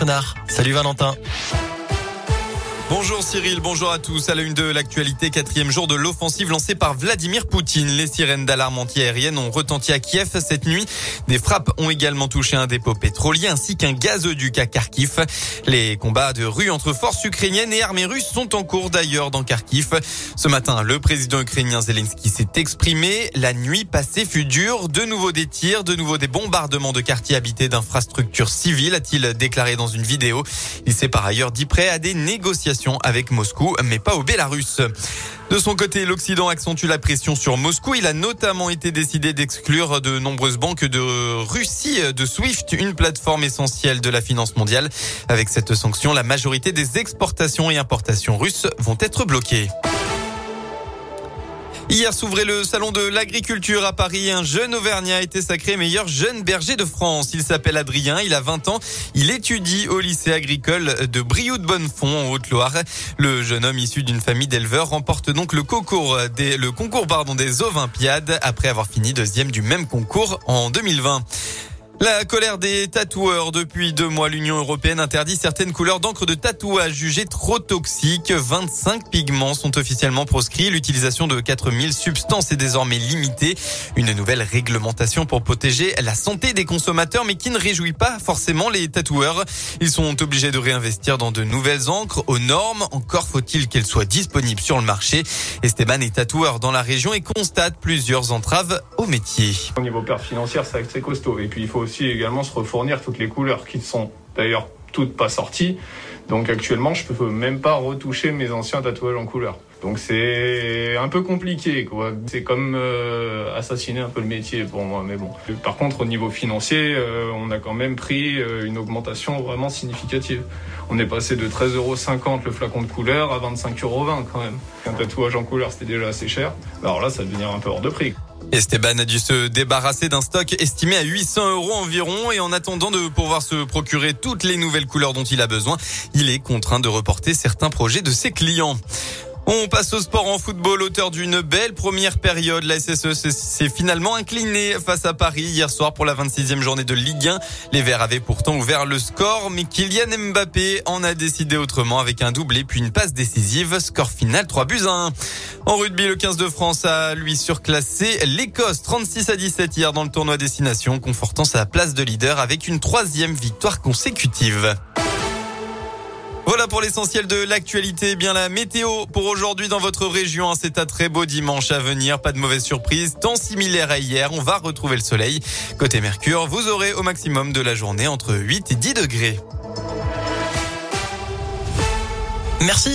Renard. Salut Valentin. Bonjour Cyril, bonjour à tous. À la une de l'actualité, quatrième jour de l'offensive lancée par Vladimir Poutine. Les sirènes d'alarme antiaérienne ont retenti à Kiev cette nuit. Des frappes ont également touché un dépôt pétrolier ainsi qu'un gazoduc à Kharkiv. Les combats de rue entre forces ukrainiennes et armées russes sont en cours d'ailleurs dans Kharkiv. Ce matin, le président ukrainien Zelensky s'est exprimé. La nuit passée fut dure. De nouveau des tirs, de nouveau des bombardements de quartiers habités d'infrastructures civiles, a-t-il déclaré dans une vidéo. Il s'est par ailleurs dit prêt à des négociations avec Moscou, mais pas au Bélarus. De son côté, l'Occident accentue la pression sur Moscou. Il a notamment été décidé d'exclure de nombreuses banques de Russie de SWIFT, une plateforme essentielle de la finance mondiale. Avec cette sanction, la majorité des exportations et importations russes vont être bloquées. Hier s'ouvrait le salon de l'agriculture à Paris. Un jeune Auvergnat a été sacré meilleur jeune berger de France. Il s'appelle Adrien, il a 20 ans. Il étudie au lycée agricole de Brioude de Bonnefond en Haute-Loire. Le jeune homme issu d'une famille d'éleveurs remporte donc le concours des, le concours pardon, des Olympiades après avoir fini deuxième du même concours en 2020. La colère des tatoueurs. Depuis deux mois, l'Union européenne interdit certaines couleurs d'encre de tatouage jugées trop toxiques. 25 pigments sont officiellement proscrits. L'utilisation de 4000 substances est désormais limitée. Une nouvelle réglementation pour protéger la santé des consommateurs, mais qui ne réjouit pas forcément les tatoueurs. Ils sont obligés de réinvestir dans de nouvelles encres aux normes. Encore faut-il qu'elles soient disponibles sur le marché. Esteban est tatoueur dans la région et constate plusieurs entraves au métier. Au niveau perte financière, c'est costaud. Et puis, il faut aussi également se refournir toutes les couleurs qui sont d'ailleurs toutes pas sorties. Donc actuellement, je peux même pas retoucher mes anciens tatouages en couleur. Donc c'est un peu compliqué, quoi. C'est comme euh, assassiner un peu le métier pour moi, mais bon. Par contre, au niveau financier, euh, on a quand même pris euh, une augmentation vraiment significative. On est passé de 13,50 euros le flacon de couleur à 25,20 euros quand même. Un tatouage en couleur, c'était déjà assez cher. Alors là, ça devenir un peu hors de prix. Esteban a dû se débarrasser d'un stock estimé à 800 euros environ et en attendant de pouvoir se procurer toutes les nouvelles couleurs dont il a besoin, il est contraint de reporter certains projets de ses clients. On passe au sport en football. Auteur d'une belle première période, la SSE s'est finalement inclinée face à Paris hier soir pour la 26e journée de Ligue 1. Les Verts avaient pourtant ouvert le score, mais Kylian Mbappé en a décidé autrement avec un doublé puis une passe décisive. Score final 3 buts à 1. En rugby, le 15 de France a lui surclassé l'Écosse 36 à 17 hier dans le tournoi Destination, confortant sa place de leader avec une troisième victoire consécutive. Voilà pour l'essentiel de l'actualité. Bien la météo pour aujourd'hui dans votre région. C'est un très beau dimanche à venir. Pas de mauvaise surprise. Temps similaire à hier. On va retrouver le soleil. Côté Mercure, vous aurez au maximum de la journée entre 8 et 10 degrés. Merci.